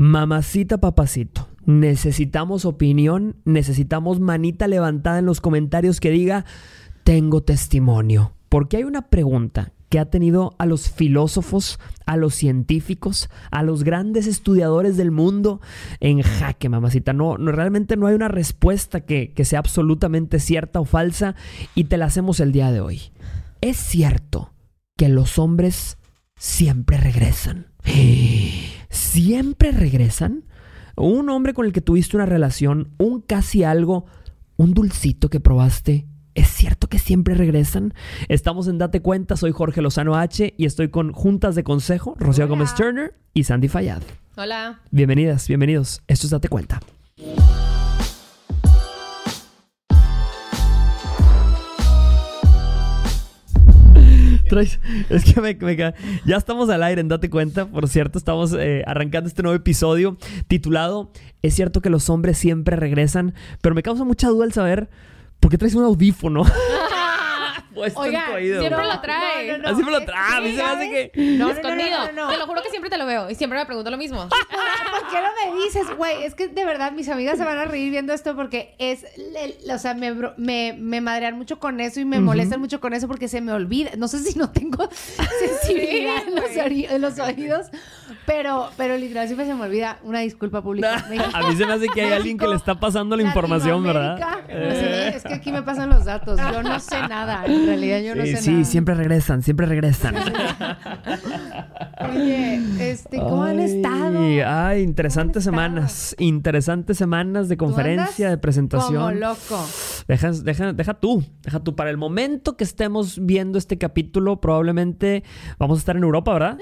Mamacita, papacito, necesitamos opinión, necesitamos manita levantada en los comentarios que diga, tengo testimonio. Porque hay una pregunta que ha tenido a los filósofos, a los científicos, a los grandes estudiadores del mundo en jaque, mamacita. No, no realmente no hay una respuesta que, que sea absolutamente cierta o falsa y te la hacemos el día de hoy. ¿Es cierto que los hombres siempre regresan? ¿Siempre regresan? Un hombre con el que tuviste una relación, un casi algo, un dulcito que probaste, ¿Es cierto que siempre regresan? Estamos en Date Cuenta, soy Jorge Lozano H y estoy con Juntas de Consejo, Rocío Hola. Gómez Turner y Sandy Fayad. Hola. Bienvenidas, bienvenidos. Esto es Date Cuenta. Traes- es que me, me ya estamos al aire en Date Cuenta, por cierto, estamos eh, arrancando este nuevo episodio titulado Es cierto que los hombres siempre regresan, pero me causa mucha duda el saber por qué traes un audífono. puesto en Oiga, tu oído, siempre lo trae. Siempre lo trae. A mí se me hace que... No, No, no, escondido. no, no, no. Te lo juro que siempre te lo veo y siempre me pregunto lo mismo. ¿Por qué no me dices, güey? Es que de verdad mis amigas se van a reír viendo esto porque es, o sea, me, me, me madrean mucho con eso y me molestan mucho con eso porque se me olvida. No sé si no tengo sensibilidad en, los en los oídos, pero, pero literal siempre se me olvida. Una disculpa pública. México. A mí se me hace que hay alguien que le está pasando la información, ¿verdad? Latinoamérica. Eh. Sí, es que aquí me pasan los datos. Yo no sé nada. En realidad yo no Sí, sé sí, nada. siempre regresan, siempre regresan. Oye, este, ¿cómo han estado? Ay, interesantes ¿Cómo han semanas. Interesantes semanas de ¿Tú conferencia, de presentación. Como loco. Deja, deja, deja tú, deja tú. Para el momento que estemos viendo este capítulo, probablemente vamos a estar en Europa, ¿verdad?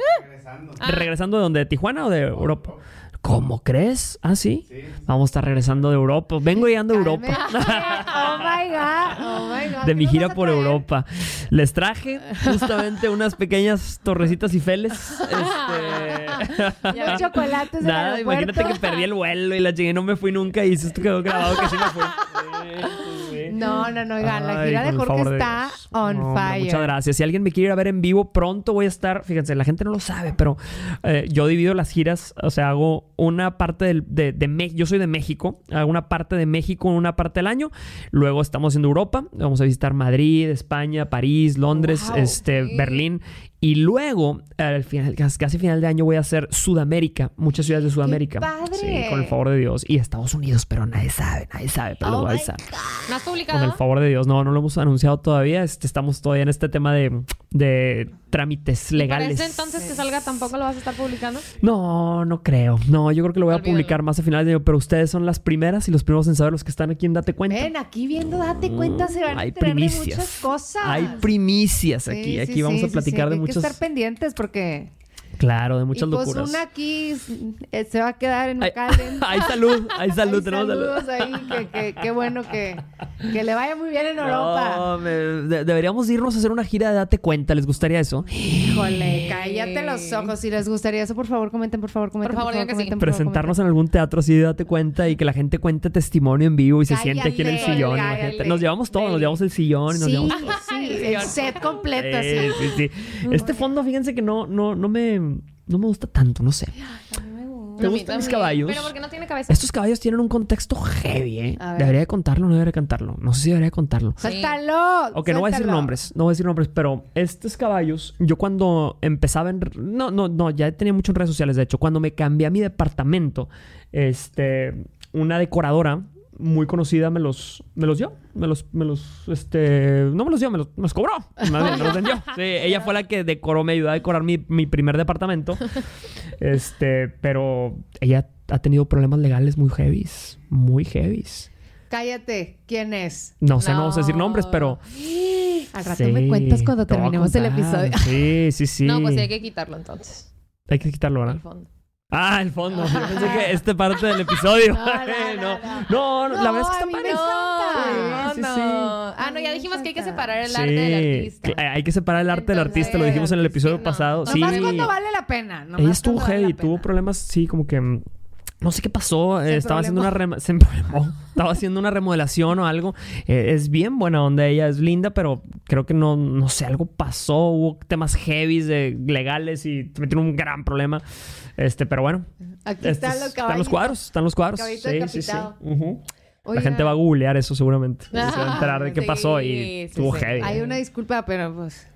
Ah. ¿Regresando de dónde? ¿De Tijuana o de Europa? ¿Cómo crees? ¿Ah, sí? Vamos a estar regresando de Europa. Vengo llegando de Europa. Oh my God. Oh my God. de ¿Qué mi gira a por? Europa. Les traje justamente unas pequeñas torrecitas y feles. Este... Los chocolates Nada, imagínate que perdí el vuelo y la llegué no me fui nunca y esto quedó grabado que sí me fui. No, no, no, oigan, la gira de Jorge de está on No, fire. Muchas gracias. Si alguien me quiere ir a ver en vivo, pronto voy a estar. Fíjense, la gente no lo sabe, pero eh, yo divido las giras. O sea, hago una parte del- de, de México. Yo soy de México. Hago una parte de México en una parte del año. Luego estamos haciendo Europa. Vamos a visitar Madrid, España, París, Londres, Wow, este, sí. Berlín. Y luego, al final, casi final de año, voy a hacer Sudamérica. Muchas ciudades de Sudamérica. padre! Sí, con el favor de Dios. Y Estados Unidos, pero nadie sabe, nadie sabe. Pero Oh voy a avisar. ¿No has Con publicado? el favor de Dios. No, no lo hemos anunciado todavía. Este, estamos todavía en este tema de, de trámites ¿Y legales. Para ese entonces que salga tampoco lo vas a estar publicando? No, no creo. No, yo creo que lo voy a Olvídalo. publicar más a finales de año. Pero ustedes son las primeras y los primeros en saber los que están aquí en Date Cuenta. Ven, aquí viendo, date cuenta, se van a Hay enterar de muchas cosas. Hay primicias Sí, aquí. sí, aquí vamos sí, a platicar sí, de Hay muchos. que estar pendientes porque... Claro, de muchas y pues locuras. una aquí eh, se va a quedar en Ay, Ocalen. hay salud, hay salud, tenemos salud. saludos ahí, que, bueno que, que le vaya muy bien en Europa. No, me- de- deberíamos irnos a hacer una gira de Date Cuenta. ¿Les gustaría eso? Híjole, cállate los ojos. Si les gustaría eso, por favor, comenten, por favor, comenten. Por favor, sí. por Presentarnos en algún teatro así de Date Cuenta y que la gente cuente testimonio en vivo y se siente aquí en el sillón. Nos llevamos todo, nos llevamos el sillón y nos Sí, llevamos el set completo, Sí, sí. sí, sí. Este fondo, fíjense que no, no, no me, no me gusta tanto, no sé. ¿Te A mí gustan mis caballos? Pero porque no tiene cabeza. Estos caballos tienen un contexto heavy, ¿eh? A ver. ¿Debería de contarlo o no debería de contarlo? No sé si debería de contarlo. Suéltalo. Ok, no voy a decir nombres, no voy a decir nombres, pero estos caballos, yo cuando empezaba en... No, no, no, ya tenía mucho en redes sociales, de hecho, cuando me cambié a mi departamento, este, una decoradora muy conocida me los, me los dio, me los, me los, este, no me los dio, me los, me los cobró, más bien, me los vendió. Sí, ella fue la que decoró, me ayudó a decorar mi, mi primer departamento, este, pero ella ha tenido problemas legales muy heavies, muy heavies. Cállate. ¿Quién es? No sé, no, No. vamos a decir nombres, pero... Al rato Sí, me cuentas cuando te terminemos el episodio. Sí, sí, sí. No, pues sí hay que quitarlo entonces. Hay que quitarlo, Al ¿verdad? fondo. Ah, el fondo. Yo pensé que esta parte del episodio. No, no, no, no, no, no, la verdad es que está padre. Sí, sí, no. sí. Ah, no, ya dijimos que hay que separar el Sí, arte del artista. Hay que separar el arte del artista, lo dijimos en el episodio pasado. Sí. Nomás cuando vale la pena. nomás Ella estuvo heavy, tuvo problemas, sí, como que no sé qué pasó. eh, estaba haciendo una se. Estaba haciendo una remodelación o algo. Eh, es bien buena onda ella, es linda, pero creo que no, no sé, algo pasó. Hubo temas heavies de legales y en un gran problema. Este, pero bueno. Aquí estos- están los están los cuadros, están los cuadros. Sí, sí. La gente va a googlear eso seguramente. Se va a enterar de qué Sí, pasó y sí, estuvo sí. heavy. Hay una disculpa, pero pues.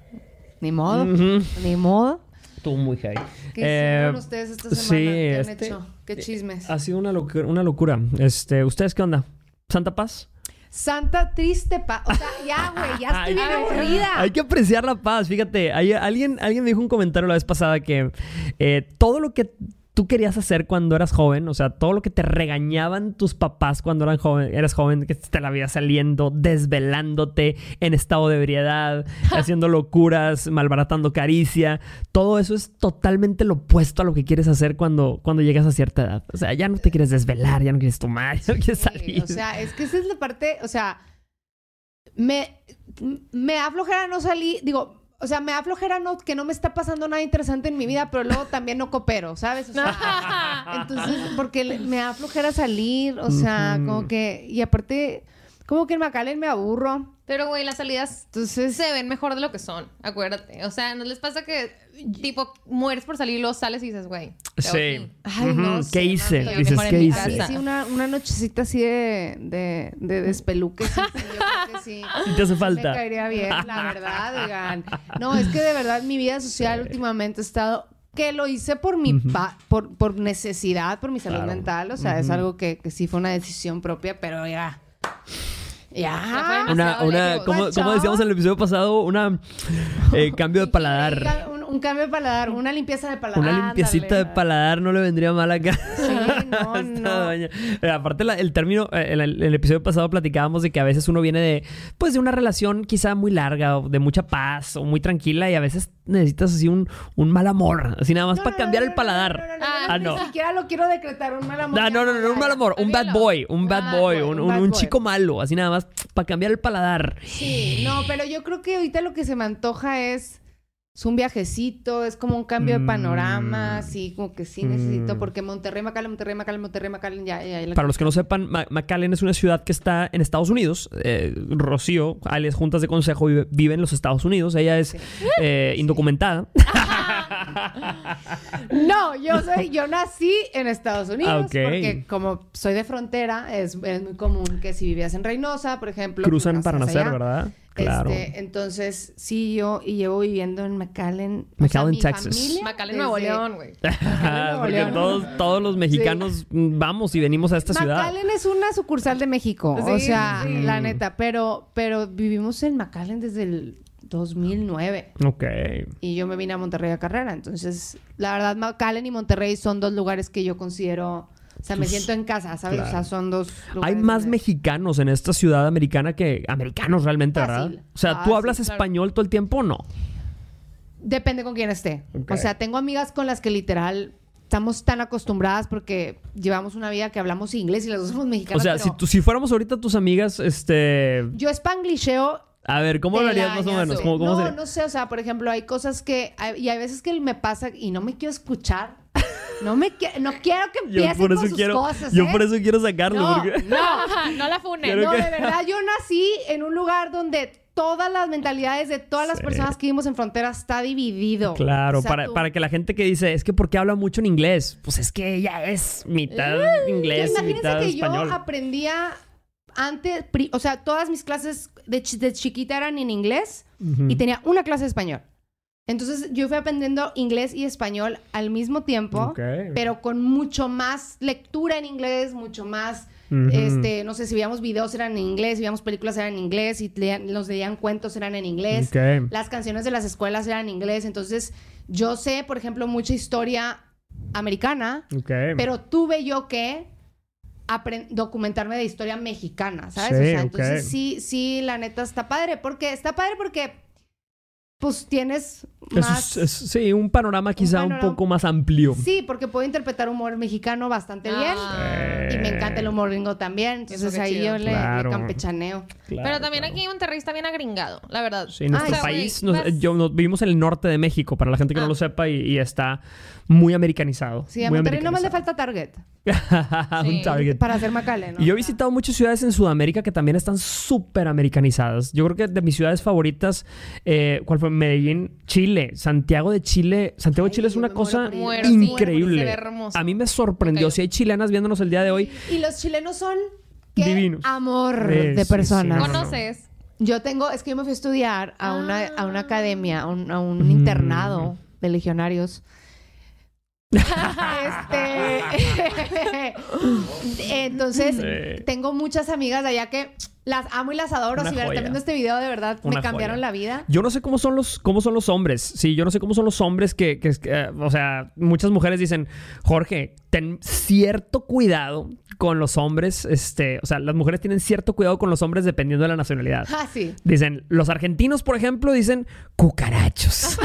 Ni modo. Ni modo. Estuvo muy heavy. ¿Qué Eh, hicieron ustedes esta semana? ¿Qué han este- hecho? ¿Qué chismes? Ha sido una locura, una locura. Este, ¿ustedes qué onda? ¿Santa Paz? Santa triste pa... O sea, ya, güey, ya estoy bien aburrida. Hay que apreciar la paz. Fíjate, hay- alguien, alguien me dijo un comentario la vez pasada que eh, todo lo que tú querías hacer cuando eras joven, o sea, todo lo que te regañaban tus papás cuando eran joven, eras joven, que te la vida saliendo, desvelándote en estado de ebriedad, haciendo locuras, malbaratando caricia, todo eso es totalmente lo opuesto a lo que quieres hacer cuando, cuando llegas a cierta edad. O sea, ya no te quieres desvelar, ya no quieres tomar, ya no quieres Sí, salir. o sea, es que esa es la parte, o sea, me, me da flojera no salir, digo, o sea, me da flojera no, que no me está pasando nada interesante en mi vida, pero luego también no coopero, ¿sabes? O sea, entonces, porque me da flojera salir, o sea, como que, y aparte, como que en McAllen me aburro, Pero, güey, las salidas entonces... se ven mejor de lo que son, acuérdate. O sea, ¿no les pasa que, tipo, mueres por salir y luego sales y dices, güey? Sí. Ay, no ¿Qué hice? mami. Dices, ¿qué hice? Casa. sí, una, una nochecita así de, de, de despeluque. sí, sí, yo creo que sí. Te hace falta. Me caería bien, la verdad, oigan. No, es que de verdad mi vida social últimamente ha estado que lo hice por mi pa- por, por necesidad, por mi salud Claro. mental. O sea, es algo que, que sí fue una decisión propia, pero ya. Ya. Una, una, como, como decíamos en el episodio pasado, una eh, cambio de paladar. Un, cambio de paladar, una limpieza de paladar. Una limpiecita de paladar no le vendría mal acá. Sí, no, no. aparte, la- el término, eh, en el, el episodio pasado platicábamos de que a veces uno viene de, pues, de una relación quizá muy larga o de mucha paz o muy tranquila y a veces necesitas así un, un mal amor, así nada más No, para cambiar el paladar. no, no, no, Ah, no, Ni siquiera lo quiero decretar un mal amor. No, no, no, no, un mal amor, un bad boy, un bad boy, un, un chico malo, así nada más para cambiar el paladar. Sí, no, pero yo creo que ahorita lo que se me antoja es, es un viajecito, es como un cambio de Mm. panorama, así como que sí necesito, Mm. porque Monterrey, McAllen, Monterrey, McAllen, Monterrey, McAllen, ya, ya, ya. Para los que no sepan, McAllen es una ciudad que está en Estados Unidos. Eh, Rocío, alias Juntas de Consejo, vive, vive en los Estados Unidos. Ella es eh, indocumentada. No, yo soy, yo nací en Estados Unidos, Ah, ok. porque como soy de frontera, es, es muy común que si vivías en Reynosa, por ejemplo. Cruzan para nacer, allá. ¿verdad? Claro. Este, entonces, sí, yo y llevo viviendo en McAllen. McAllen, Texas. familia McAllen, Nuevo León, güey. Porque todos, todos los mexicanos vamos y venimos a esta ciudad. McAllen es una sucursal de México, o sea, sí. la neta, pero, pero vivimos en McAllen desde el 2009 Ok. y yo me vine a Monterrey a carrera, entonces la verdad McAllen y Monterrey son dos lugares que yo considero, o sea, me siento en casa, ¿sabes? claro. O sea, son dos Hay lugares más donde- mexicanos en esta ciudad americana que americanos realmente, Fácil. ¿verdad? O sea, ¿tú Fácil, hablas claro. español todo el tiempo o no? Depende con quién esté. O sea, tengo amigas con las que literal estamos tan acostumbradas porque llevamos una vida que hablamos inglés y las dos somos O mexicanas. sea, pero si, tú- si fuéramos ahorita tus amigas, este... Yo spanglisheo A ver, ¿cómo lo harías más o menos? ¿Cómo, cómo no, sería? no sé, o sea, por ejemplo, hay cosas que hay- y hay veces que me pasa y no me quiero escuchar. No me qui- no quiero que Yo empiecen por eso con sus quiero, cosas, yo ¿eh? por eso quiero sacarlo. No, porque... no, no la funen. Quiero no, que- de verdad, yo nací en un lugar donde todas las mentalidades de todas las Sí. personas que vivimos en frontera está dividido. Claro, O sea, para, tú- para que la gente que dice, es que ¿por qué habla mucho en inglés? Pues es que ella es mitad inglés, Imagínense mitad que español. yo aprendía antes, pri- o sea, todas mis clases de, chi- de chiquita eran en inglés Ujú. y tenía una clase de español. Entonces yo fui aprendiendo inglés y español al mismo tiempo, Ok. pero con mucho más lectura en inglés, mucho más, Ujú. este, no sé, si veíamos videos eran en inglés, si veíamos películas eran en inglés, si leían- nos leían cuentos eran en inglés. Ok. Las canciones de las escuelas eran en inglés. Entonces, yo sé, por ejemplo, mucha historia americana, Ok. pero tuve yo que documentarme de historia mexicana, ¿sabes? Sí, o sea, entonces sí, sí, la neta está padre, porque está padre porque pues tienes Eso más... es- es- sí, un panorama quizá un, panorama- poco más amplio. Sí, porque puedo interpretar humor mexicano bastante bien. Ah. Y me encanta el humor gringo también. Entonces ahí chido. yo le, campechaneo. Claro, Pero también claro. aquí en Monterrey está bien agringado, la verdad. Sí, nuestro Ay, sí. país, nos- yo, nos- vivimos en el norte de México, para la gente que no Ah. lo sepa, y, y está muy americanizado. Sí, a Monterrey nomás le falta Target. un Sí. Target. Para hacer macale, ¿no? Y yo he visitado muchas ciudades en Sudamérica que también están súper americanizadas. Yo creo que de mis ciudades favoritas, eh, ¿cuál fue? Medellín, Chile, Santiago de Chile. Santiago de Chile es una cosa. Muero, increíble. A mí me sorprendió. Ok. Si hay chilenas viéndonos el día de hoy, Y los chilenos son... ¡Qué Divinos. amor de sí, personas! sí, no, no. ¿Conoces? Yo tengo... Es que yo me fui a estudiar a, una, a una academia, a un, a un Mm. internado de legionarios. este... Entonces, Sí. tengo muchas amigas de allá que las amo y las adoro. Una si están viendo este video, de verdad, Una me cambiaron joya. la vida. Yo no sé cómo son los, cómo son los hombres. Sí, yo no sé cómo son los hombres que, que- que, eh, o sea, muchas mujeres dicen, Jorge, ten cierto cuidado con los hombres. Este, o sea, las mujeres tienen cierto cuidado con los hombres dependiendo de la nacionalidad. Ah, sí. Dicen, los argentinos, por ejemplo, dicen cucarachos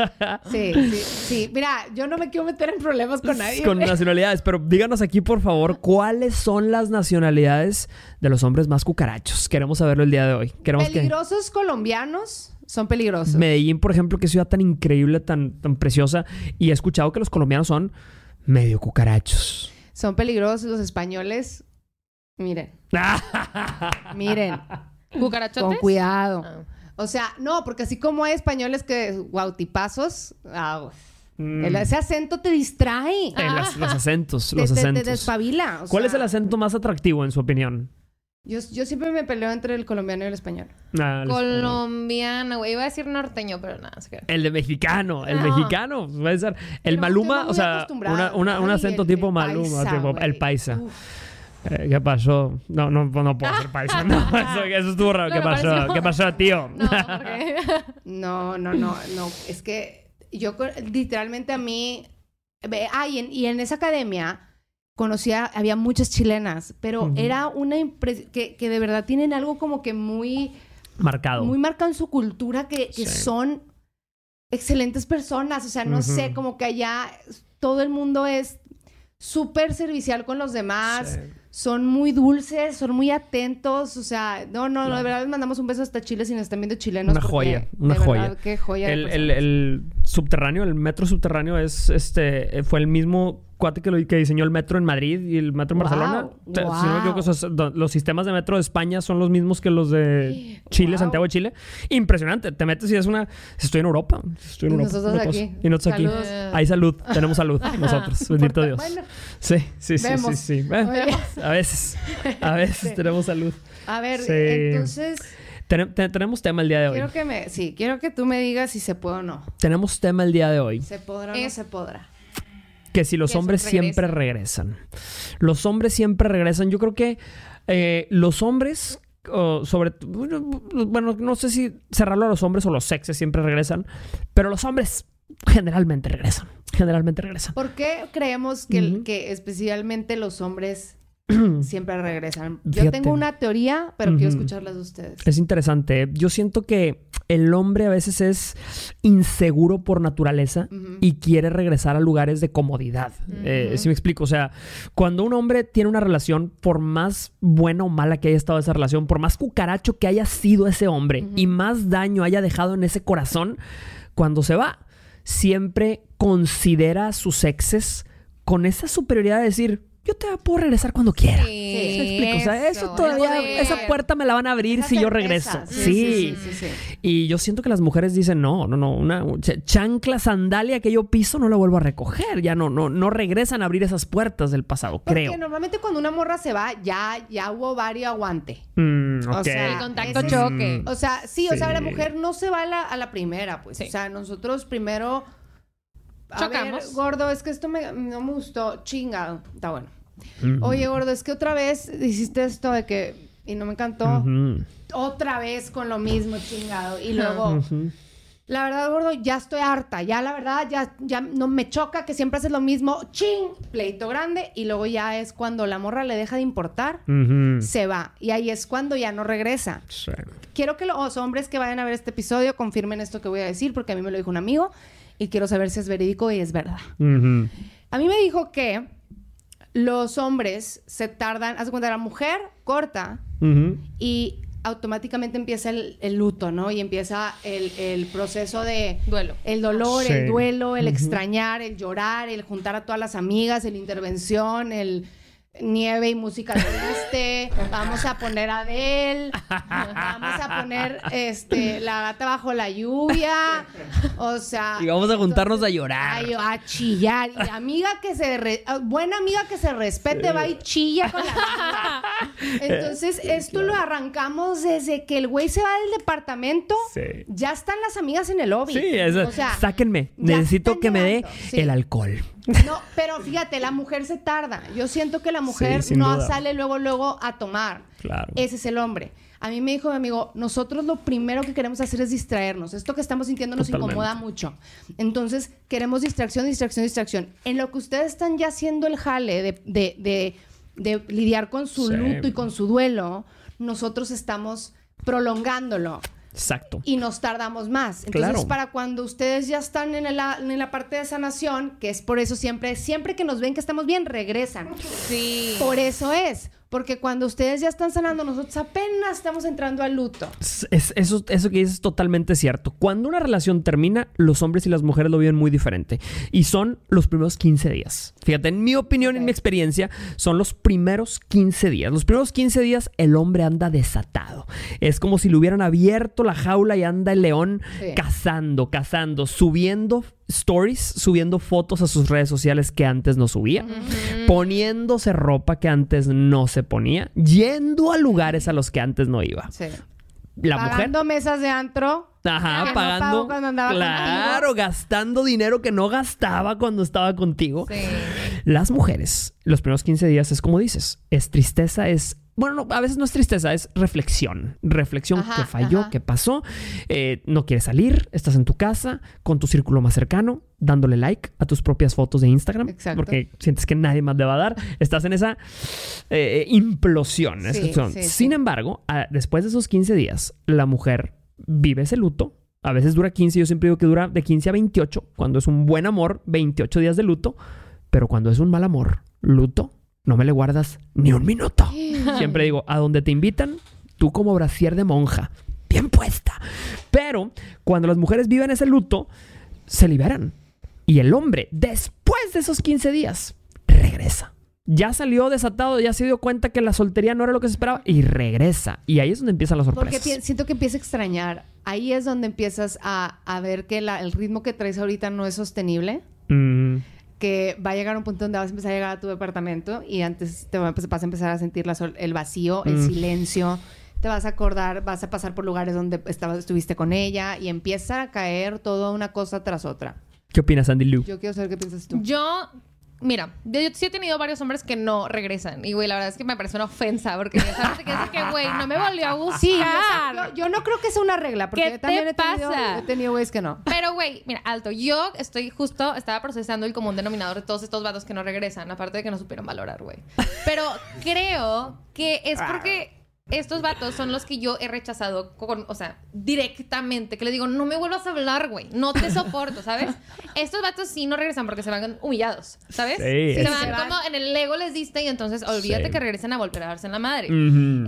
Sí, sí, sí. Mira, yo no me quiero meter en problemas con nadie. con nacionalidades. Pero díganos aquí, por favor, cuáles son las nacionalidades de los hombres más cucarachos. Queremos saberlo el día de hoy. Queremos que Peligrosos colombianos son peligrosos. Medellín, por ejemplo, qué ciudad tan increíble, tan, tan preciosa. Y he escuchado que los colombianos son medio cucarachos. Son peligrosos los españoles. Miren, miren, con ¿Cucarachotes? cuidado. Ah. O sea, no, porque así como hay españoles que guautipazos, aguas. Mm. El- ese acento te distrae. Eh, las- los acentos, Te, los te- te acentos. despabila. o ¿Cuál es el acento más atractivo en su opinión? Yo, yo siempre me peleo entre el colombiano y el español. Ah, el, Colombiana, güey. Iba a decir norteño, pero nada. el de mexicano, el No. mexicano. Puede ser. El Pero Maluma, o sea, una- un acento el- tipo el Maluma, paisa, tipo el paisa. Uf. Eh, ¿Qué pasó? No, no, no puedo ser paisa. No, eso, eso estuvo raro. ¿Qué pasó? pareció- ¿Qué pasó, tío? No, porque... No, no, no, no. Es que yo literalmente a mí. Ah, y en, y en esa academia conocía, había muchas chilenas, pero era una impresión que, que de verdad tienen algo como que muy, Marcado. muy marcado en su cultura, que, que Sí. son excelentes personas. O sea, no sé, como que allá todo el mundo es súper servicial con los demás. Sí. Son muy dulces, son muy atentos, o sea, no, no, Claro. de verdad les mandamos un beso hasta Chile si nos están viendo chilenos. Una porque, joya, una de joya. verdad, qué joya. El, el- subterráneo, el metro subterráneo es este fue el mismo cuate que, lo, que diseñó el metro en Madrid y el metro en Wow, Barcelona. Si no me equivoco, esos- los sistemas de metro de España son los mismos que los de Chile, Wow. Santiago de Chile. Impresionante. Te metes y es una. Estoy en Europa. Estoy en Y Europa. nosotros aquí. Y nosotros aquí. Hay salud. Tenemos salud nosotros. Bendito Dios. Bueno, Sí, sí, sí, Vemos. sí, sí. Eh, a veces. A veces tenemos salud. a ver, Sí. entonces, Ten- te- tenemos tema el día de hoy. quiero que me, sí, quiero que tú me digas si se puede o no. Tenemos tema el día de hoy. ¿Se podrá o no se podrá? Que si los Que hombres siempre regresan. Los hombres siempre regresan. Yo creo que eh, los hombres, sobre bueno, no sé si cerrarlo a los hombres o los sexes siempre regresan, pero los hombres generalmente regresan. Generalmente regresan. ¿Por qué creemos que, que especialmente los hombres siempre regresan? Yo Fíjate. tengo una teoría, pero quiero escucharlas de ustedes. Es interesante. Yo siento que el hombre a veces es inseguro por naturaleza y quiere regresar a lugares de comodidad. Eh, si me explico, o sea, cuando un hombre tiene una relación, por más buena o mala que haya estado esa relación, por más cucaracho que haya sido ese hombre y más daño haya dejado en ese corazón, cuando se va, siempre considera a sus exes con esa superioridad de decir, yo te puedo regresar cuando quiera. Sí, ¿Sí me explico? O sea, eso eso, todavía, poder. esa puerta me la van a abrir Esa si yo regreso. Sí, Sí. sí, sí, sí, sí. Y yo siento que las mujeres dicen, no, no, no, una ch- chancla, sandalia que yo piso no la vuelvo a recoger. Ya no, no, no regresan a abrir esas puertas del pasado, Porque creo. normalmente cuando una morra se va, ya, ya hubo varios aguante. Mm, O ok. sea, El contacto choque. O sea, sí, o sea, la mujer no se va a la, a la primera, pues. Sí. O sea, nosotros primero. A Chocamos. ver, gordo, es que esto me, no me gustó. Chingado. Está bueno. Oye, gordo, es que otra vez hiciste esto de que. Y no me encantó. Ujú. Otra vez con lo mismo, chingado. Y luego. La verdad, gordo, ya estoy harta. Ya, la verdad, ya, ya no me choca que siempre haces lo mismo. ¡Ching! Pleito grande. Y luego ya es cuando la morra le deja de importar, se va. Y ahí es cuando ya no regresa. Sí. Quiero que los hombres que vayan a ver este episodio confirmen esto que voy a decir, porque a mí me lo dijo un amigo y quiero saber si es verídico y es verdad. A mí me dijo que los hombres se tardan, haz de cuenta, la mujer corta y automáticamente empieza el, el luto, ¿no? Y empieza el, el proceso de... Duelo. El dolor, Sí. el duelo, el extrañar, el llorar, el juntar a todas las amigas, el intervención, el nieve y música triste, vamos a poner a Adele, vamos a poner este la gata bajo la lluvia, o sea, Y vamos a juntarnos a llorar. A chillar. Y amiga que se... re- ah, buena amiga que se respete va y chilla con la amiga. Entonces, esto lo arrancamos desde que el güey se va del departamento. Sí. Ya están las amigas en el lobby. Sí, eso. O sea, sáquenme. Necesito que me dé sí. el alcohol. No, pero fíjate, la mujer se tarda. Yo siento que la mujer no duda. sale luego, luego a tomar. Claro. Ese es el hombre. A mí me dijo mi amigo, nosotros lo primero que queremos hacer es distraernos. Esto que estamos sintiendo nos Totalmente. incomoda mucho. Entonces, queremos distracción, distracción, distracción. En lo que ustedes están ya haciendo el jale de, de- de- de lidiar con su Sí. luto y con su duelo, nosotros estamos prolongándolo Exacto. y nos tardamos más. Entonces, Claro. para cuando ustedes ya están en la, en la parte de sanación, que es por eso siempre, siempre que nos ven que estamos bien, regresan. Sí. Por eso es, porque cuando ustedes ya están sanando, nosotros apenas estamos entrando al luto. Es- es- eso, eso que dices es totalmente cierto. Cuando una relación termina, los hombres y las mujeres lo viven muy diferente. Y son los primeros 15 días. Fíjate, en mi opinión, en mi experiencia, son los primeros 15 días. Los primeros 15 días el hombre anda desatado. Es como si le hubieran abierto la jaula y anda el león Sí. cazando, cazando, subiendo stories, subiendo fotos a sus redes sociales que antes no subía, poniéndose ropa que antes no se ponía, yendo a lugares a los que antes no iba. Sí. La mujer Pagando mesas de antro. Ajá, que pagando. cuando andaba claro, contigo. gastando dinero que no gastaba cuando estaba contigo. Sí. Las mujeres, los primeros 15 días es como dices, es tristeza, es... Bueno, no, a veces no es tristeza, es reflexión. Reflexión, qué falló, qué pasó. Eh, no quieres salir, estás en tu casa, con tu círculo más cercano, dándole like a tus propias fotos de Instagram. Exacto. Porque sientes que nadie más te va a dar. Estás en esa eh, implosión. Sí, sí. Sin embargo, a- después de esos 15 días, la mujer vive ese luto. A veces dura 15, yo siempre digo que dura de 15 a 28. Cuando es un buen amor, 28 días de luto. Pero cuando es un mal amor, luto, no me le guardas ni un minuto. Siempre digo, a donde te invitan, tú como brasier de monja, bien puesta. Pero cuando las mujeres viven ese luto, se liberan. Y el hombre, después de esos 15 días, regresa. Ya salió desatado, ya se dio cuenta que la soltería no era lo que se esperaba y regresa. Y ahí es donde empiezan las Porque sorpresas. pi- siento que empieza a extrañar. Ahí es donde empiezas a, a ver que la- el ritmo que traes ahorita no es sostenible. Mm, Que va a llegar un punto donde vas a empezar a llegar a tu departamento y antes te va a empe- vas a empezar a sentir la sol- el vacío, el Mm. silencio. Te vas a acordar, vas a pasar por lugares donde estabas, estuviste con ella y empieza a caer toda una cosa tras otra. ¿Qué opinas, Andy Lou? Yo quiero saber qué piensas tú. Yo, mira, yo, yo sí he tenido varios hombres que no regresan. Y, güey, la verdad es que me parece una ofensa. Porque ya sabes que es que, güey, no me volvió a gustar. Sí, yo, yo- yo no creo que sea una regla, porque ¿Qué yo también te he tenido, pasa? he tenido güeyes que no. Pero, güey, mira, alto. Yo estoy justo, estaba procesando el común denominador de todos estos vatos que no regresan, aparte de que no supieron valorar, güey. Pero creo que es porque estos vatos son los que yo he rechazado con, o sea, directamente, que les digo, no me vuelvas a hablar, güey, no te soporto, ¿sabes? Estos vatos sí no regresan porque se van humillados, ¿sabes? Sí, se van Se van. como en el ego les diste y entonces olvídate Sí. que regresen a volver a darse en la madre.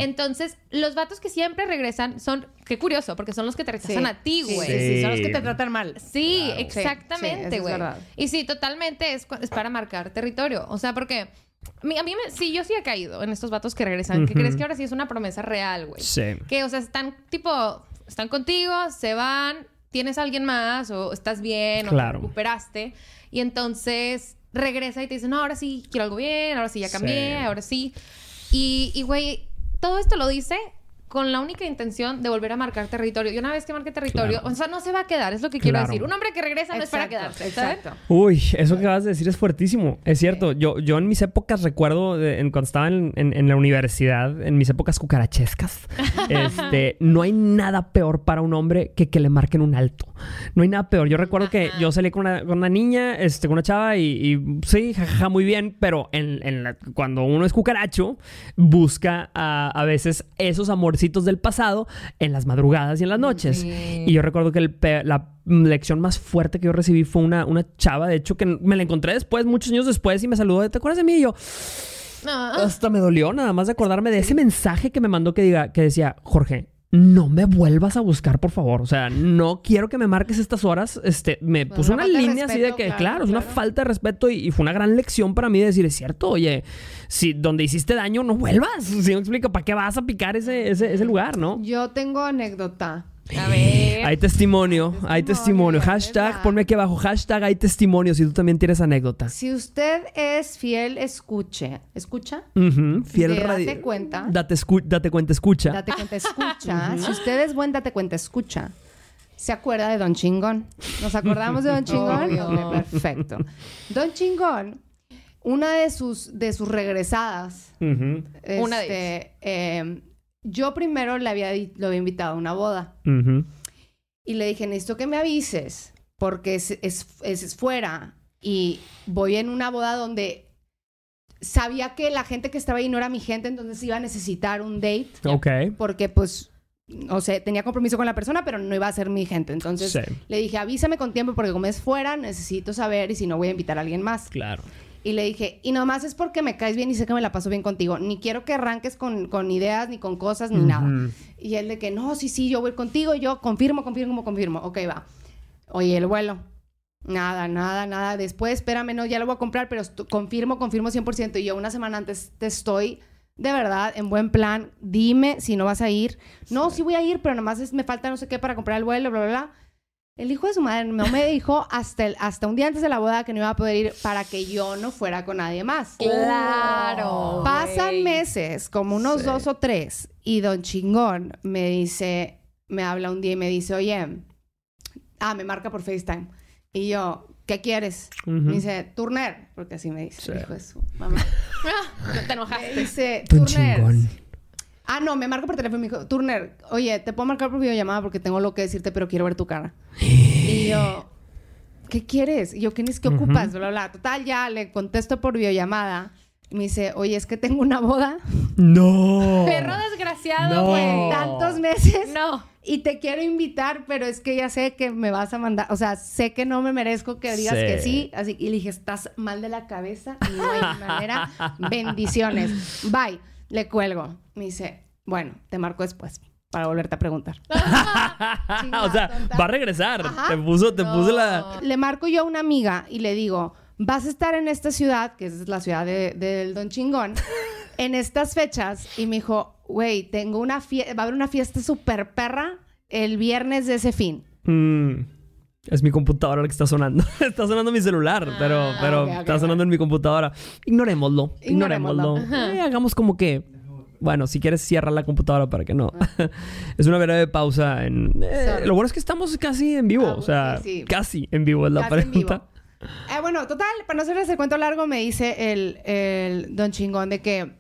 Entonces, los vatos que siempre regresan son, qué curioso, porque son los que te rechazan Sí, a ti, güey. Sí, sí, son los que te tratan mal. Sí, Claro. Sí, sí, exactamente, güey. verdad. y sí, totalmente es para marcar territorio. O sea, porque a mí me, sí, yo sí he caído en estos vatos que regresan. Que crees que ahora sí es una promesa real, güey. Sí. Que, o sea, están tipo, están contigo, se van, tienes a alguien más, o estás bien, o Claro. te recuperaste. Y entonces regresa y te dice, no, ahora sí quiero algo bien, ahora sí ya cambié, Sí. ahora sí. Y, y, güey, todo esto lo dice con la única intención de volver a marcar territorio. Y una vez que marque territorio, Claro. o sea, no se va a quedar, es lo que quiero Claro. decir. Un hombre que regresa no es para Exacto, quedarse, ¿sabes? Exacto. Uy, eso que acabas de decir es fuertísimo. Es cierto. Yo, yo en mis épocas recuerdo, de- en, cuando estaba en, en- en la universidad, en mis épocas cucarachescas, este, no hay nada peor para un hombre que que le marquen un alto. No hay nada peor. Yo recuerdo que yo salí con una, con una niña, este, con una chava y, y sí, jajaja, muy bien, pero en, en la- cuando uno es cucaracho, busca a, a veces esos amorcitos del pasado en las madrugadas y en las noches. Sí. Y yo recuerdo que el la mm, lección más fuerte que yo recibí fue una, una chava, de hecho, que me la encontré después, muchos años después, y me saludó, ¿te acuerdas de mí? Y yo, No. hasta me dolió nada más de acordarme de ese mensaje que me mandó que diga, que decía, Jorge, no me vuelvas a buscar, por favor. O sea, no quiero que me marques estas horas. Este, me Pues puso una línea así de que, claro, claro, es una claro. falta de respeto y, y fue una gran lección para mí de decir, es cierto, oye, si donde hiciste daño, no vuelvas. Si me explico, ¿para qué vas a picar ese, ese, ese lugar, no? Yo tengo anécdota. A ver. Hay testimonio, hay Testimonio, testimonio. es Hashtag, verdad. ponme aquí abajo, hashtag hay testimonio si tú también tienes anécdotas. Si usted es fiel, escuche. ¿Escucha? Ujú, Fiel De radi- date cuenta. Date, escu- date cuenta, escucha. Date cuenta, escucha. si usted es buen, date cuenta, escucha. Se acuerda de Don Chingón. ¿Nos acordamos de Don Chingón? Obvio. Perfecto. Don Chingón, una de sus, de sus regresadas, Ujú, Una de eh, yo primero le había, lo había invitado a una boda. Y le dije, necesito que me avises porque es, es, es fuera y voy en una boda donde sabía que la gente que estaba ahí no era mi gente, entonces iba a necesitar un date Ok. porque pues, o sea, tenía compromiso con la persona, pero no iba a ser mi gente. Entonces Sí. le dije, avísame con tiempo porque como es fuera, necesito saber y si no voy a invitar a alguien más. Claro. Y le dije, y nomás es porque me caes bien y sé que me la paso bien contigo. Ni quiero que arranques con, con ideas, ni con cosas, ni nada. Ujú. Y él de que, no, sí, sí, yo voy contigo. Yo confirmo, confirmo, confirmo. Ok, va. Oye, el vuelo. Nada, nada, nada. Después, espérame, no, ya lo voy a comprar, pero confirmo, confirmo 100%. Y yo una semana antes te estoy, de verdad, en buen plan. Dime si no vas a ir. No, sí voy a ir, pero nomás es- me falta no sé qué para comprar el vuelo, bla, bla, bla. El hijo de su madre no me dijo hasta, el- hasta un día antes de la boda que no iba a poder ir para que yo no fuera con nadie más. Claro. Pasan meses, como unos Sí. dos o tres, y don Chingón me dice, me habla un día y me dice, oye, ah, me marca por FaceTime. Y yo, ¿qué quieres? Me dice, Turner, porque así me dice, Sí. hijo de su mamá. Ah, te Me enojaste. dice, Don Turner. Ah, no, me marca por teléfono y me dijo, Turner, oye, te puedo marcar por videollamada porque tengo lo que decirte, pero quiero ver tu cara. y yo, ¿qué quieres? Y yo, ¿qué, ¿qué ocupas? Bla, bla, bla. Total, ya le contesto por videollamada. Y me dice, oye, es que tengo una boda No. Perro desgraciado, No. güey. tantos meses No. y te quiero invitar, pero es que ya sé que me vas a mandar, o sea, sé que no me merezco que digas Sí. que sí. Así y le dije, estás mal de la cabeza, no hay manera. Bendiciones. Bye. Le cuelgo. Me dice, bueno, te marco después para volverte a preguntar. o sea, tonta. va a regresar. Ajá. Te puso, te puso la. Le marco yo a una amiga y le digo, vas a estar en esta ciudad, que es la ciudad de- del Don Chingón, en estas fechas. Y me dijo, güey, tengo una fiesta, va a haber una fiesta súper perra el viernes de ese fin. Mm, es mi computadora la que está sonando. está sonando mi celular, pero, Ah, pero ok, está sonando en mi computadora. Ignorémoslo. Ignorémoslo. Ignorémoslo. Eh, hagamos como que. Bueno, si quieres, cierra la computadora para que no. es una breve pausa. En, eh, lo bueno es que estamos casi en vivo. Ah, o sea, sí, sí. casi en vivo es la Casi pregunta. Eh, bueno, total, para no hacerles el cuento largo, me dice el, el Don Chingón de que,